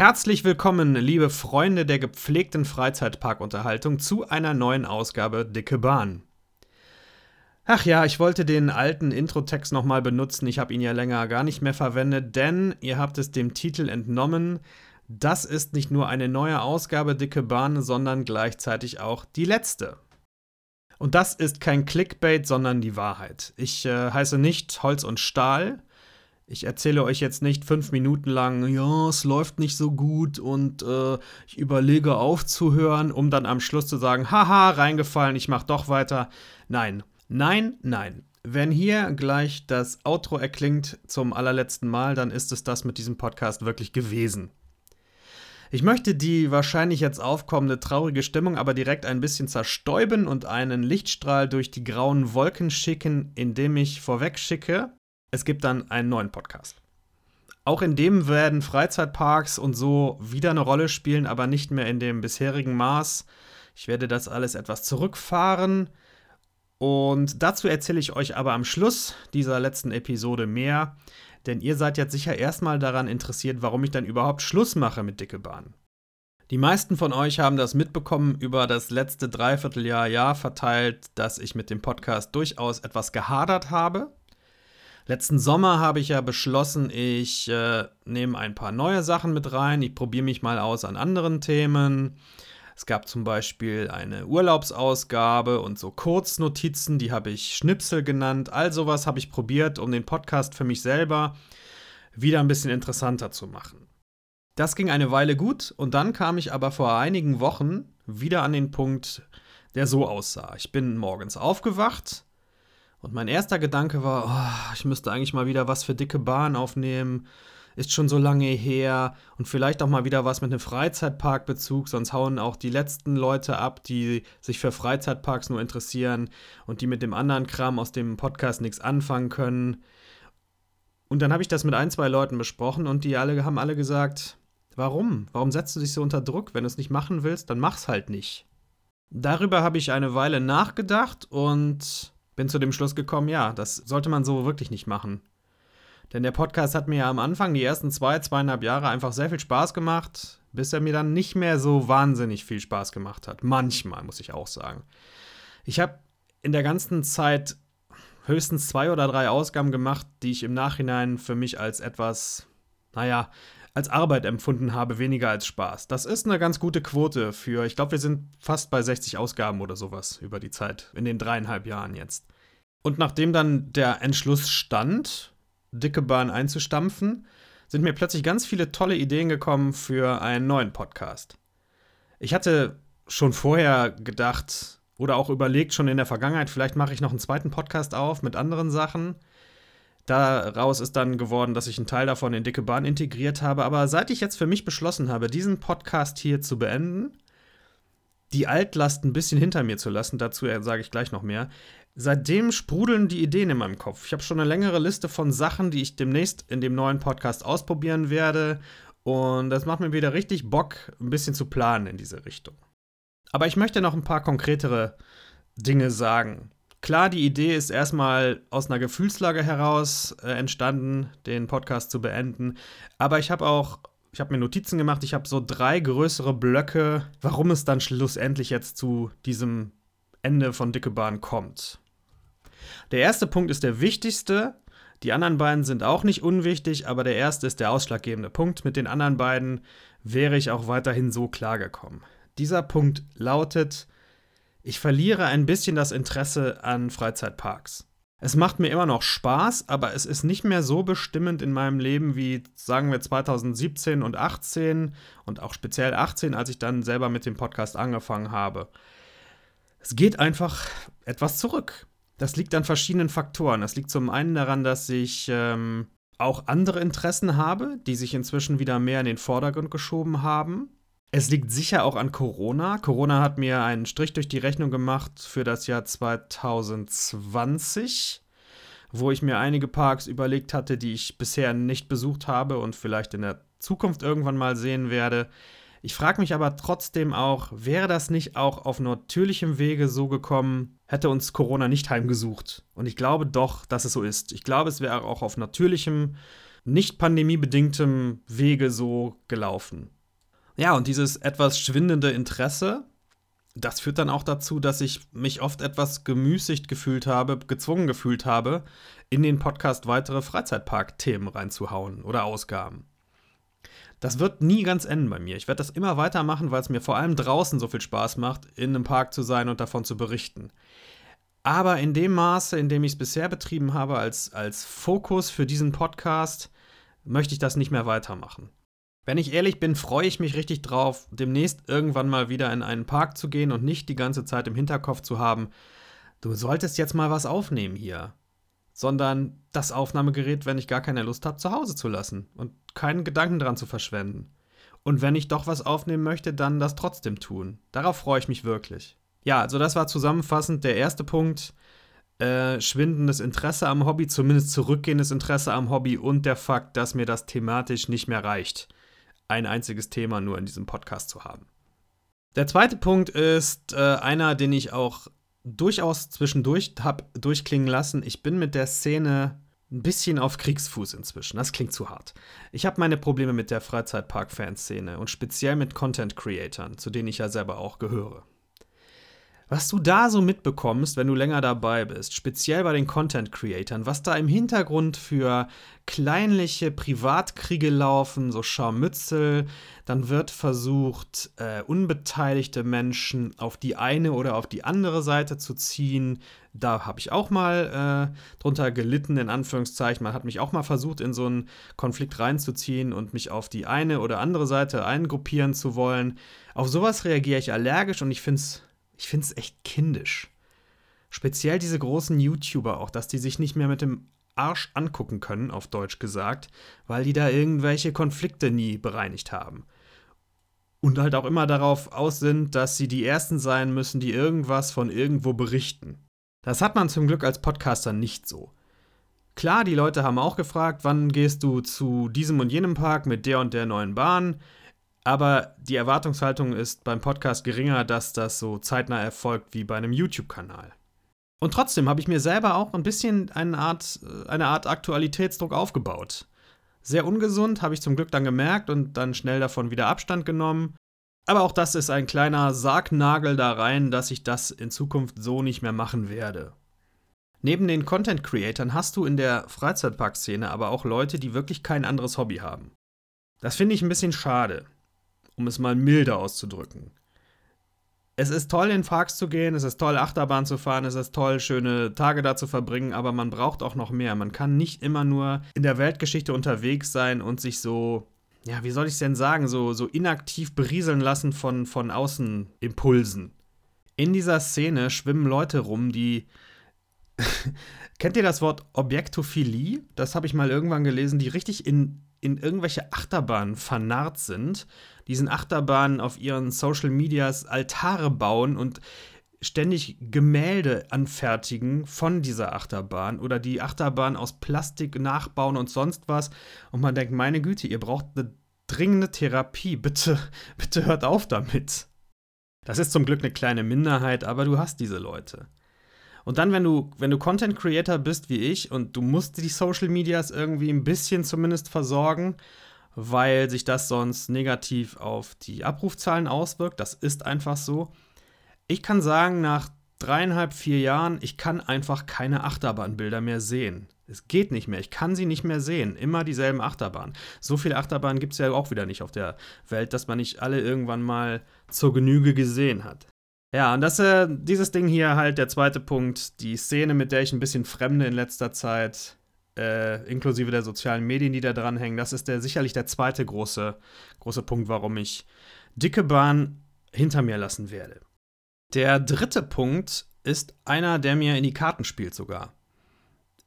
Herzlich willkommen, liebe Freunde der gepflegten Freizeitparkunterhaltung, zu einer neuen Ausgabe Dicke Bahn. Ach ja, ich wollte den alten Intro-Text nochmal benutzen, ich habe ihn ja länger gar nicht mehr verwendet, denn ihr habt es dem Titel entnommen. Das ist nicht nur eine neue Ausgabe Dicke Bahn, sondern gleichzeitig auch die letzte. Und das ist kein Clickbait, sondern die Wahrheit. Ich äh, heiße nicht Holz und Stahl, ich erzähle euch jetzt nicht fünf Minuten lang, ja, es läuft nicht so gut und äh, ich überlege aufzuhören, um dann am Schluss zu sagen, haha, reingefallen, ich mach doch weiter. Nein, nein, nein. Wenn hier gleich das Outro erklingt zum allerletzten Mal, dann ist es das mit diesem Podcast wirklich gewesen. Ich möchte die wahrscheinlich jetzt aufkommende traurige Stimmung aber direkt ein bisschen zerstäuben und einen Lichtstrahl durch die grauen Wolken schicken, indem ich vorweg schicke, es gibt dann einen neuen Podcast. Auch in dem werden Freizeitparks und so wieder eine Rolle spielen, aber nicht mehr in dem bisherigen Maß. Ich werde das alles etwas zurückfahren. Und dazu erzähle ich euch aber am Schluss dieser letzten Episode mehr, denn ihr seid jetzt sicher erstmal daran interessiert, warum ich dann überhaupt Schluss mache mit Dicke Bahn. Die meisten von euch haben das mitbekommen über das letzte Dreivierteljahr, Jahr verteilt, dass ich mit dem Podcast durchaus etwas gehadert habe. Letzten Sommer habe ich ja beschlossen, ich äh, nehme ein paar neue Sachen mit rein. Ich probiere mich mal aus an anderen Themen. Es gab zum Beispiel eine Urlaubsausgabe und so Kurznotizen, die habe ich Schnipsel genannt. All sowas habe ich probiert, um den Podcast für mich selber wieder ein bisschen interessanter zu machen. Das ging eine Weile gut und dann kam ich aber vor einigen Wochen wieder an den Punkt, der so aussah. Ich bin morgens aufgewacht, und mein erster Gedanke war, oh, ich müsste eigentlich mal wieder was für dicke Bahn aufnehmen. Ist schon so lange her. Und vielleicht auch mal wieder was mit einem Freizeitparkbezug, sonst hauen auch die letzten Leute ab, die sich für Freizeitparks nur interessieren und die mit dem anderen Kram aus dem Podcast nichts anfangen können. Und dann habe ich das mit ein, zwei Leuten besprochen und die alle haben alle gesagt, warum? Warum setzt du dich so unter Druck? Wenn du es nicht machen willst, dann mach's halt nicht. Darüber habe ich eine Weile nachgedacht und bin zu dem Schluss gekommen, ja, das sollte man so wirklich nicht machen. Denn der Podcast hat mir ja am Anfang die ersten zwei, zweieinhalb Jahre einfach sehr viel Spaß gemacht, bis er mir dann nicht mehr so wahnsinnig viel Spaß gemacht hat. Manchmal, muss ich auch sagen. Ich habe in der ganzen Zeit höchstens zwei oder drei Ausgaben gemacht, die ich im Nachhinein für mich als etwas, naja, als Arbeit empfunden habe, weniger als Spaß. Das ist eine ganz gute Quote für, ich glaube, wir sind fast bei 60 Ausgaben oder sowas über die Zeit, in den dreieinhalb Jahren jetzt. Und nachdem dann der Entschluss stand, dicke Bahn einzustampfen, sind mir plötzlich ganz viele tolle Ideen gekommen für einen neuen Podcast. Ich hatte schon vorher gedacht oder auch überlegt, schon in der Vergangenheit, vielleicht mache ich noch einen zweiten Podcast auf mit anderen Sachen. Daraus ist dann geworden, dass ich einen Teil davon in Dicke Bahn integriert habe. Aber seit ich jetzt für mich beschlossen habe, diesen Podcast hier zu beenden, die Altlast ein bisschen hinter mir zu lassen, dazu sage ich gleich noch mehr, seitdem sprudeln die Ideen in meinem Kopf. Ich habe schon eine längere Liste von Sachen, die ich demnächst in dem neuen Podcast ausprobieren werde. Und das macht mir wieder richtig Bock, ein bisschen zu planen in diese Richtung. Aber ich möchte noch ein paar konkretere Dinge sagen. Klar, die Idee ist erstmal aus einer Gefühlslage heraus äh, entstanden, den Podcast zu beenden. Aber ich habe auch, ich habe mir Notizen gemacht, ich habe so drei größere Blöcke, warum es dann schlussendlich jetzt zu diesem Ende von Dicke Bahn kommt. Der erste Punkt ist der wichtigste. Die anderen beiden sind auch nicht unwichtig, aber der erste ist der ausschlaggebende Punkt. Mit den anderen beiden wäre ich auch weiterhin so klargekommen. Dieser Punkt lautet, ich verliere ein bisschen das Interesse an Freizeitparks. Es macht mir immer noch Spaß, aber es ist nicht mehr so bestimmend in meinem Leben wie, sagen wir, 2017 und 18 und auch speziell 18, als ich dann selber mit dem Podcast angefangen habe. Es geht einfach etwas zurück. Das liegt an verschiedenen Faktoren. Das liegt zum einen daran, dass ich ähm, auch andere Interessen habe, die sich inzwischen wieder mehr in den Vordergrund geschoben haben. Es liegt sicher auch an Corona. Corona hat mir einen Strich durch die Rechnung gemacht für das Jahr 2020, wo ich mir einige Parks überlegt hatte, die ich bisher nicht besucht habe und vielleicht in der Zukunft irgendwann mal sehen werde. Ich frage mich aber trotzdem auch, wäre das nicht auch auf natürlichem Wege so gekommen, hätte uns Corona nicht heimgesucht? Und ich glaube doch, dass es so ist. Ich glaube, es wäre auch auf natürlichem nicht pandemiebedingtem Wege so gelaufen. Ja, und dieses etwas schwindende Interesse, das führt dann auch dazu, dass ich mich oft etwas gemüßigt gefühlt habe, gezwungen gefühlt habe, in den Podcast weitere Freizeitpark-Themen reinzuhauen oder Ausgaben. Das wird nie ganz enden bei mir. Ich werde das immer weitermachen, weil es mir vor allem draußen so viel Spaß macht, in einem Park zu sein und davon zu berichten. Aber in dem Maße, in dem ich es bisher betrieben habe, als, als Fokus für diesen Podcast, möchte ich das nicht mehr weitermachen. Wenn ich ehrlich bin, freue ich mich richtig drauf, demnächst irgendwann mal wieder in einen Park zu gehen und nicht die ganze Zeit im Hinterkopf zu haben, du solltest jetzt mal was aufnehmen hier. Sondern das Aufnahmegerät, wenn ich gar keine Lust habe, zu Hause zu lassen und keinen Gedanken dran zu verschwenden. Und wenn ich doch was aufnehmen möchte, dann das trotzdem tun. Darauf freue ich mich wirklich. Ja, also das war zusammenfassend der erste Punkt. Äh, schwindendes Interesse am Hobby, zumindest zurückgehendes Interesse am Hobby und der Fakt, dass mir das thematisch nicht mehr reicht, ein einziges Thema nur in diesem Podcast zu haben. Der zweite Punkt ist äh, einer, den ich auch durchaus zwischendurch habe durchklingen lassen. Ich bin mit der Szene ein bisschen auf Kriegsfuß inzwischen. Das klingt zu hart. Ich habe meine Probleme mit der Freizeitpark-Fanszene und speziell mit Content-Creatern, zu denen ich ja selber auch gehöre. Was du da so mitbekommst, wenn du länger dabei bist, speziell bei den Content-Creatern, was da im Hintergrund für kleinliche Privatkriege laufen, so Scharmützel, dann wird versucht, äh, unbeteiligte Menschen auf die eine oder auf die andere Seite zu ziehen. Da habe ich auch mal äh, drunter gelitten, in Anführungszeichen. Man hat mich auch mal versucht, in so einen Konflikt reinzuziehen und mich auf die eine oder andere Seite eingruppieren zu wollen. Auf sowas reagiere ich allergisch und ich finde es ich finde es echt kindisch. Speziell diese großen YouTuber auch, dass die sich nicht mehr mit dem Arsch angucken können, auf Deutsch gesagt, weil die da irgendwelche Konflikte nie bereinigt haben. Und halt auch immer darauf aus sind, dass sie die Ersten sein müssen, die irgendwas von irgendwo berichten. Das hat man zum Glück als Podcaster nicht so. Klar, die Leute haben auch gefragt, wann gehst du zu diesem und jenem Park mit der und der neuen Bahn? Aber die Erwartungshaltung ist beim Podcast geringer, dass das so zeitnah erfolgt wie bei einem YouTube-Kanal. Und trotzdem habe ich mir selber auch ein bisschen eine Art, eine Art Aktualitätsdruck aufgebaut. Sehr ungesund, habe ich zum Glück dann gemerkt und dann schnell davon wieder Abstand genommen. Aber auch das ist ein kleiner Sargnagel da rein, dass ich das in Zukunft so nicht mehr machen werde. Neben den Content Creatern hast du in der Freizeitparkszene aber auch Leute, die wirklich kein anderes Hobby haben. Das finde ich ein bisschen schade um es mal milder auszudrücken. Es ist toll, in Parks zu gehen, es ist toll, Achterbahn zu fahren, es ist toll, schöne Tage da zu verbringen, aber man braucht auch noch mehr. Man kann nicht immer nur in der Weltgeschichte unterwegs sein und sich so, ja, wie soll ich es denn sagen, so, so inaktiv berieseln lassen von, von Außenimpulsen. In dieser Szene schwimmen Leute rum, die. Kennt ihr das Wort Objektophilie? Das habe ich mal irgendwann gelesen, die richtig in in irgendwelche Achterbahnen vernarrt sind, diesen Achterbahnen auf ihren Social Medias Altare bauen und ständig Gemälde anfertigen von dieser Achterbahn oder die Achterbahn aus Plastik nachbauen und sonst was. Und man denkt, meine Güte, ihr braucht eine dringende Therapie. Bitte, bitte hört auf damit. Das ist zum Glück eine kleine Minderheit, aber du hast diese Leute. Und dann, wenn du, wenn du Content Creator bist wie ich und du musst die Social Medias irgendwie ein bisschen zumindest versorgen, weil sich das sonst negativ auf die Abrufzahlen auswirkt, das ist einfach so. Ich kann sagen, nach dreieinhalb, vier Jahren, ich kann einfach keine Achterbahnbilder mehr sehen. Es geht nicht mehr. Ich kann sie nicht mehr sehen. Immer dieselben Achterbahnen. So viele Achterbahnen gibt es ja auch wieder nicht auf der Welt, dass man nicht alle irgendwann mal zur Genüge gesehen hat. Ja, und das, äh, dieses Ding hier halt der zweite Punkt, die Szene, mit der ich ein bisschen fremde in letzter Zeit, äh, inklusive der sozialen Medien, die da dranhängen, das ist der sicherlich der zweite große, große Punkt, warum ich dicke Bahn hinter mir lassen werde. Der dritte Punkt ist einer, der mir in die Karten spielt sogar.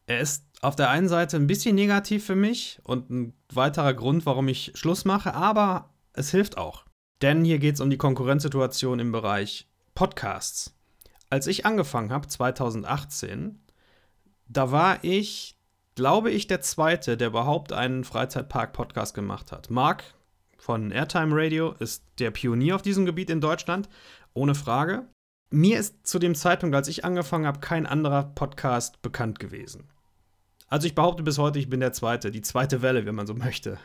Er ist auf der einen Seite ein bisschen negativ für mich und ein weiterer Grund, warum ich Schluss mache, aber es hilft auch. Denn hier geht es um die Konkurrenzsituation im Bereich Podcasts. Als ich angefangen habe, 2018, da war ich, glaube ich, der Zweite, der überhaupt einen Freizeitpark-Podcast gemacht hat. Marc von Airtime Radio ist der Pionier auf diesem Gebiet in Deutschland, ohne Frage. Mir ist zu dem Zeitpunkt, als ich angefangen habe, kein anderer Podcast bekannt gewesen. Also ich behaupte bis heute, ich bin der Zweite, die zweite Welle, wenn man so möchte.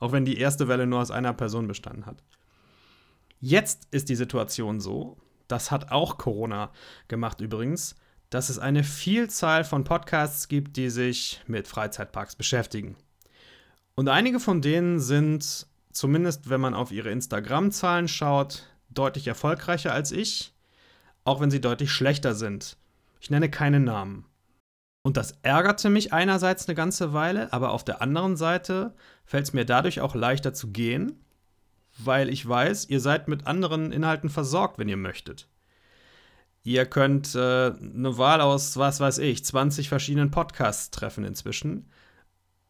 Auch wenn die erste Welle nur aus einer Person bestanden hat. Jetzt ist die Situation so, das hat auch Corona gemacht übrigens, dass es eine Vielzahl von Podcasts gibt, die sich mit Freizeitparks beschäftigen. Und einige von denen sind, zumindest wenn man auf ihre Instagram-Zahlen schaut, deutlich erfolgreicher als ich, auch wenn sie deutlich schlechter sind. Ich nenne keine Namen. Und das ärgerte mich einerseits eine ganze Weile, aber auf der anderen Seite fällt es mir dadurch auch leichter zu gehen, weil ich weiß, ihr seid mit anderen Inhalten versorgt, wenn ihr möchtet. Ihr könnt äh, eine Wahl aus, was weiß ich, 20 verschiedenen Podcasts treffen inzwischen.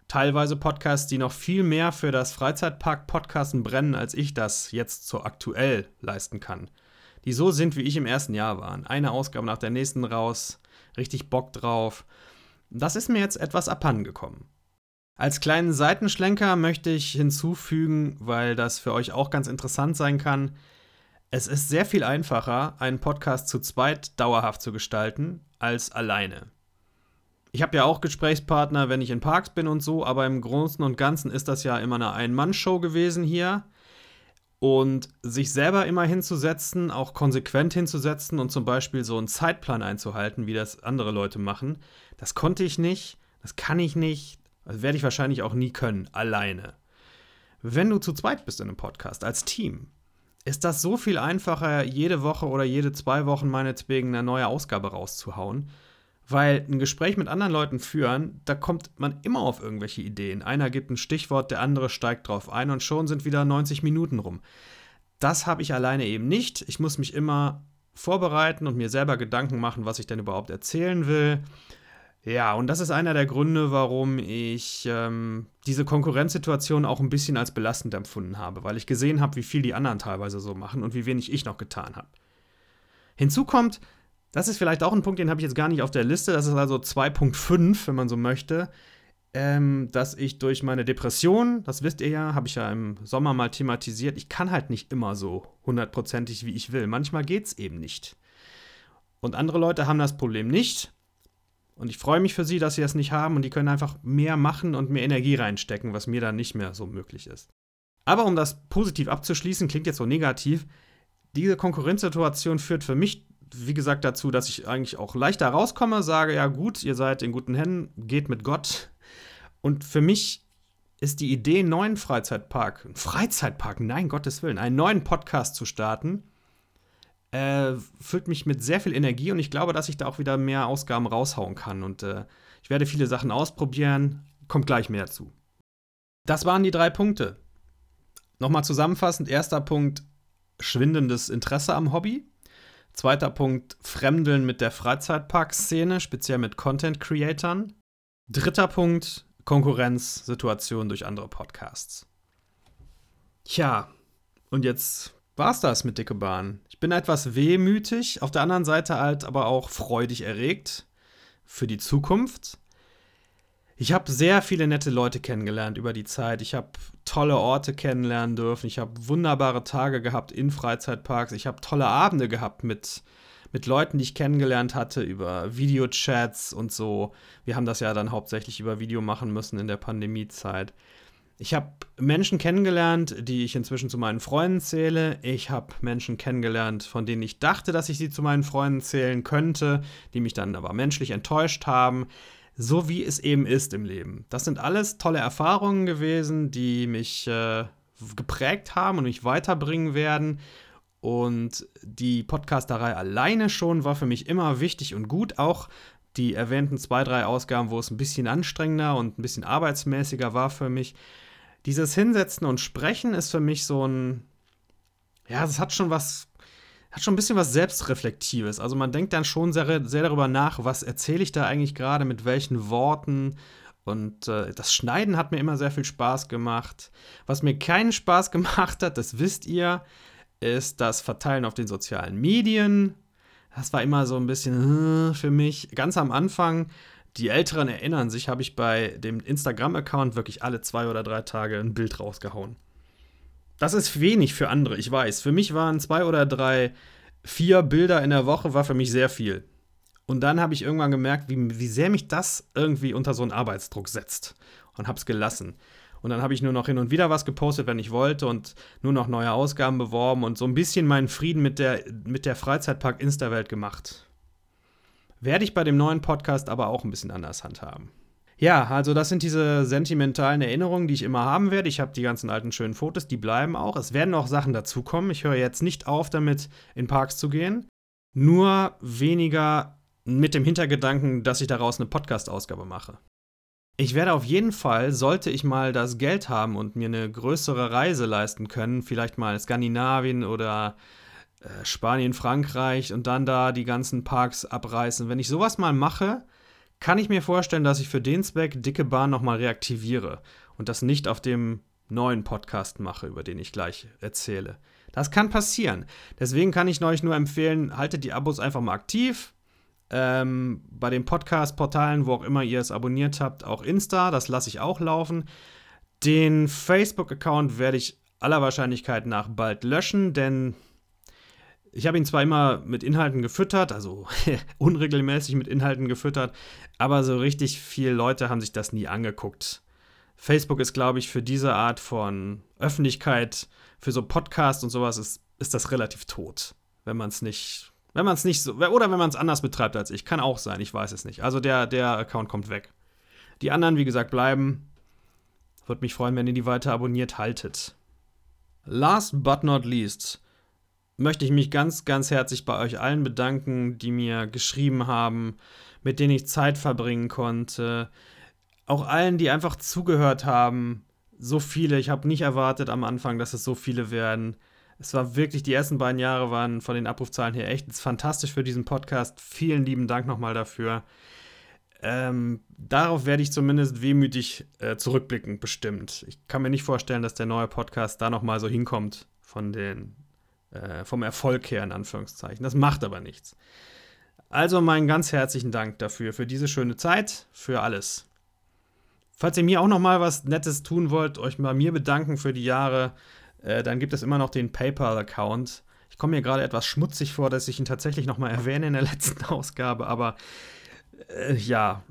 Teilweise Podcasts, die noch viel mehr für das Freizeitpark-Podcasten brennen, als ich das jetzt so aktuell leisten kann. Die so sind, wie ich im ersten Jahr waren. Eine Ausgabe nach der nächsten raus, richtig Bock drauf. Das ist mir jetzt etwas abhandengekommen. Als kleinen Seitenschlenker möchte ich hinzufügen, weil das für euch auch ganz interessant sein kann, es ist sehr viel einfacher, einen Podcast zu zweit dauerhaft zu gestalten, als alleine. Ich habe ja auch Gesprächspartner, wenn ich in Parks bin und so, aber im Großen und Ganzen ist das ja immer eine Ein-Mann-Show gewesen hier. Und sich selber immer hinzusetzen, auch konsequent hinzusetzen und zum Beispiel so einen Zeitplan einzuhalten, wie das andere Leute machen, das konnte ich nicht, das kann ich nicht, das werde ich wahrscheinlich auch nie können, alleine. Wenn du zu zweit bist in einem Podcast, als Team, ist das so viel einfacher, jede Woche oder jede zwei Wochen meinetwegen eine neue Ausgabe rauszuhauen. Weil ein Gespräch mit anderen Leuten führen, da kommt man immer auf irgendwelche Ideen. Einer gibt ein Stichwort, der andere steigt drauf ein und schon sind wieder 90 Minuten rum. Das habe ich alleine eben nicht. Ich muss mich immer vorbereiten und mir selber Gedanken machen, was ich denn überhaupt erzählen will. Ja, und das ist einer der Gründe, warum ich ähm, diese Konkurrenzsituation auch ein bisschen als belastend empfunden habe, weil ich gesehen habe, wie viel die anderen teilweise so machen und wie wenig ich noch getan habe. Hinzu kommt, das ist vielleicht auch ein Punkt, den habe ich jetzt gar nicht auf der Liste, das ist also 2.5, wenn man so möchte, ähm, dass ich durch meine Depression, das wisst ihr ja, habe ich ja im Sommer mal thematisiert, ich kann halt nicht immer so hundertprozentig, wie ich will. Manchmal geht es eben nicht. Und andere Leute haben das Problem nicht und ich freue mich für sie, dass sie das nicht haben und die können einfach mehr machen und mehr Energie reinstecken, was mir dann nicht mehr so möglich ist. Aber um das positiv abzuschließen, klingt jetzt so negativ, diese Konkurrenzsituation führt für mich, wie gesagt, dazu, dass ich eigentlich auch leichter rauskomme, sage, ja gut, ihr seid in guten Händen, geht mit Gott. Und für mich ist die Idee, einen neuen Freizeitpark, Freizeitpark, nein, Gottes Willen, einen neuen Podcast zu starten, äh, füllt mich mit sehr viel Energie und ich glaube, dass ich da auch wieder mehr Ausgaben raushauen kann. Und äh, ich werde viele Sachen ausprobieren. Kommt gleich mehr zu. Das waren die drei Punkte. Nochmal zusammenfassend: erster Punkt, schwindendes Interesse am Hobby. Zweiter Punkt, Fremdeln mit der Freizeitparkszene, speziell mit Content-Creatern. Dritter Punkt, Konkurrenzsituation durch andere Podcasts. Tja, und jetzt war's das mit Dicke Bahn. Ich bin etwas wehmütig, auf der anderen Seite halt aber auch freudig erregt für die Zukunft. Ich habe sehr viele nette Leute kennengelernt über die Zeit. Ich habe tolle Orte kennenlernen dürfen. Ich habe wunderbare Tage gehabt in Freizeitparks. Ich habe tolle Abende gehabt mit, mit Leuten, die ich kennengelernt hatte, über Videochats und so. Wir haben das ja dann hauptsächlich über Video machen müssen in der Pandemiezeit. Ich habe Menschen kennengelernt, die ich inzwischen zu meinen Freunden zähle. Ich habe Menschen kennengelernt, von denen ich dachte, dass ich sie zu meinen Freunden zählen könnte, die mich dann aber menschlich enttäuscht haben. So wie es eben ist im Leben. Das sind alles tolle Erfahrungen gewesen, die mich äh, geprägt haben und mich weiterbringen werden. Und die Podcasterei alleine schon war für mich immer wichtig und gut, auch die erwähnten zwei, drei Ausgaben, wo es ein bisschen anstrengender und ein bisschen arbeitsmäßiger war für mich dieses Hinsetzen und Sprechen ist für mich so ein, ja, es hat schon was, hat schon ein bisschen was Selbstreflektives. Also man denkt dann schon sehr, sehr darüber nach, was erzähle ich da eigentlich gerade, mit welchen Worten. Und äh, das Schneiden hat mir immer sehr viel Spaß gemacht. Was mir keinen Spaß gemacht hat, das wisst ihr, ist das Verteilen auf den sozialen Medien. Das war immer so ein bisschen äh, für mich. Ganz am Anfang die Älteren erinnern sich, habe ich bei dem Instagram-Account wirklich alle zwei oder drei Tage ein Bild rausgehauen. Das ist wenig für andere, ich weiß. Für mich waren zwei oder drei, vier Bilder in der Woche war für mich sehr viel. Und dann habe ich irgendwann gemerkt, wie, wie sehr mich das irgendwie unter so einen Arbeitsdruck setzt. Und habe es gelassen. Und dann habe ich nur noch hin und wieder was gepostet, wenn ich wollte und nur noch neue Ausgaben beworben und so ein bisschen meinen Frieden mit der, mit der Freizeitpark-Insta-Welt gemacht. Werde ich bei dem neuen Podcast aber auch ein bisschen anders handhaben. Ja, also das sind diese sentimentalen Erinnerungen, die ich immer haben werde. Ich habe die ganzen alten schönen Fotos, die bleiben auch. Es werden auch Sachen dazukommen. Ich höre jetzt nicht auf damit, in Parks zu gehen. Nur weniger mit dem Hintergedanken, dass ich daraus eine Podcast-Ausgabe mache. Ich werde auf jeden Fall, sollte ich mal das Geld haben und mir eine größere Reise leisten können, vielleicht mal Skandinavien oder äh, Spanien, Frankreich und dann da die ganzen Parks abreißen. Wenn ich sowas mal mache, kann ich mir vorstellen, dass ich für den Zweck dicke Bahn nochmal reaktiviere und das nicht auf dem neuen Podcast mache, über den ich gleich erzähle. Das kann passieren. Deswegen kann ich euch nur empfehlen, haltet die Abos einfach mal aktiv, ähm, bei den Podcast-Portalen, wo auch immer ihr es abonniert habt, auch Insta, das lasse ich auch laufen. Den Facebook-Account werde ich aller Wahrscheinlichkeit nach bald löschen, denn ich habe ihn zwar immer mit Inhalten gefüttert, also unregelmäßig mit Inhalten gefüttert, aber so richtig viele Leute haben sich das nie angeguckt. Facebook ist, glaube ich, für diese Art von Öffentlichkeit, für so Podcasts und sowas, ist, ist das relativ tot, wenn man es nicht wenn man es nicht so, oder wenn man es anders betreibt als ich. Kann auch sein, ich weiß es nicht. Also der, der Account kommt weg. Die anderen, wie gesagt, bleiben. Würde mich freuen, wenn ihr die weiter abonniert haltet. Last but not least möchte ich mich ganz, ganz herzlich bei euch allen bedanken, die mir geschrieben haben, mit denen ich Zeit verbringen konnte. Auch allen, die einfach zugehört haben. So viele. Ich habe nicht erwartet am Anfang, dass es so viele werden. Es war wirklich, die ersten beiden Jahre waren von den Abrufzahlen her echt fantastisch für diesen Podcast. Vielen lieben Dank nochmal dafür. Ähm, darauf werde ich zumindest wehmütig äh, zurückblicken, bestimmt. Ich kann mir nicht vorstellen, dass der neue Podcast da nochmal so hinkommt von den, äh, vom Erfolg her, in Anführungszeichen. Das macht aber nichts. Also meinen ganz herzlichen Dank dafür, für diese schöne Zeit, für alles. Falls ihr mir auch nochmal was Nettes tun wollt, euch bei mir bedanken für die Jahre, äh, dann gibt es immer noch den PayPal-Account. Ich komme mir gerade etwas schmutzig vor, dass ich ihn tatsächlich nochmal erwähne in der letzten Ausgabe, aber äh, ja.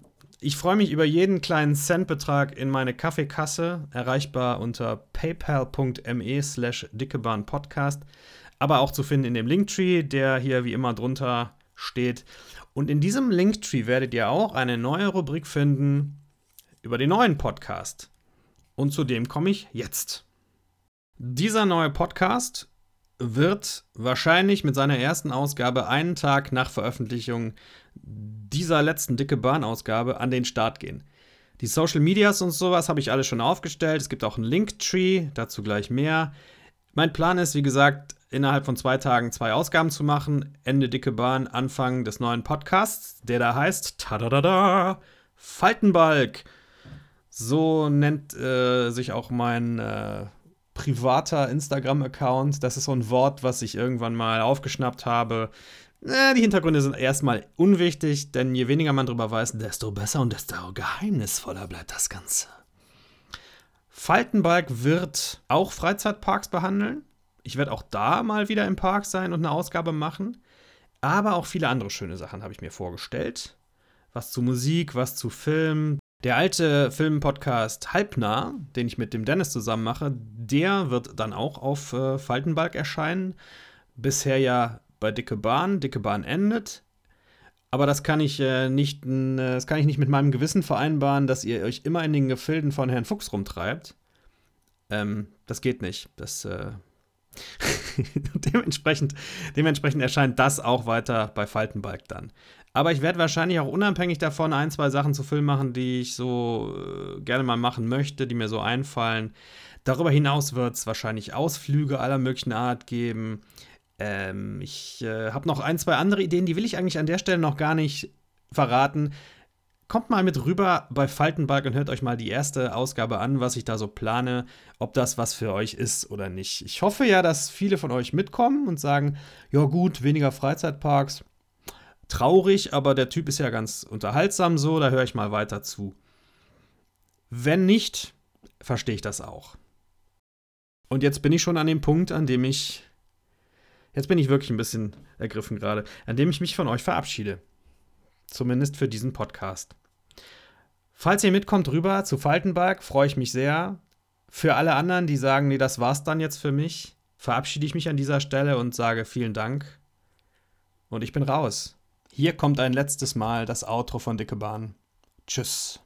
Ich freue mich über jeden kleinen Centbetrag in meine Kaffeekasse, erreichbar unter paypal.me slash dickebahnpodcast, aber auch zu finden in dem Linktree, der hier wie immer drunter steht. Und in diesem Linktree werdet ihr auch eine neue Rubrik finden über den neuen Podcast. Und zu dem komme ich jetzt. Dieser neue Podcast wird wahrscheinlich mit seiner ersten Ausgabe einen Tag nach Veröffentlichung dieser letzten dicke Bahn-Ausgabe an den Start gehen. Die Social Medias und sowas habe ich alles schon aufgestellt. Es gibt auch einen Linktree, dazu gleich mehr. Mein Plan ist, wie gesagt, innerhalb von zwei Tagen zwei Ausgaben zu machen. Ende dicke Bahn, Anfang des neuen Podcasts, der da heißt Tadadada Faltenbalk. So nennt äh, sich auch mein äh, privater Instagram-Account. Das ist so ein Wort, was ich irgendwann mal aufgeschnappt habe. Äh, die Hintergründe sind erstmal unwichtig, denn je weniger man darüber weiß, desto besser und desto geheimnisvoller bleibt das Ganze. Faltenbalg wird auch Freizeitparks behandeln. Ich werde auch da mal wieder im Park sein und eine Ausgabe machen. Aber auch viele andere schöne Sachen habe ich mir vorgestellt. Was zu Musik, was zu Film, der alte Filmpodcast Halbnah, den ich mit dem Dennis zusammen mache, der wird dann auch auf äh, Faltenbalg erscheinen. Bisher ja bei Dicke Bahn. Dicke Bahn endet. Aber das kann ich äh, nicht, äh, das kann ich nicht mit meinem Gewissen vereinbaren, dass ihr euch immer in den Gefilden von Herrn Fuchs rumtreibt. Ähm, das geht nicht. Das äh dementsprechend, dementsprechend erscheint das auch weiter bei Faltenbalg dann. Aber ich werde wahrscheinlich auch unabhängig davon ein, zwei Sachen zu Film machen, die ich so äh, gerne mal machen möchte, die mir so einfallen. Darüber hinaus wird es wahrscheinlich Ausflüge aller möglichen Art geben. Ähm, ich äh, habe noch ein, zwei andere Ideen, die will ich eigentlich an der Stelle noch gar nicht verraten. Kommt mal mit rüber bei Faltenbalg und hört euch mal die erste Ausgabe an, was ich da so plane, ob das was für euch ist oder nicht. Ich hoffe ja, dass viele von euch mitkommen und sagen, ja gut, weniger Freizeitparks traurig, aber der Typ ist ja ganz unterhaltsam so, da höre ich mal weiter zu. Wenn nicht, verstehe ich das auch. Und jetzt bin ich schon an dem Punkt, an dem ich. Jetzt bin ich wirklich ein bisschen ergriffen gerade, an dem ich mich von euch verabschiede. Zumindest für diesen Podcast. Falls ihr mitkommt rüber zu Faltenberg, freue ich mich sehr. Für alle anderen, die sagen, nee, das war's dann jetzt für mich, verabschiede ich mich an dieser Stelle und sage vielen Dank. Und ich bin raus. Hier kommt ein letztes Mal das Outro von Dicke Bahn. Tschüss.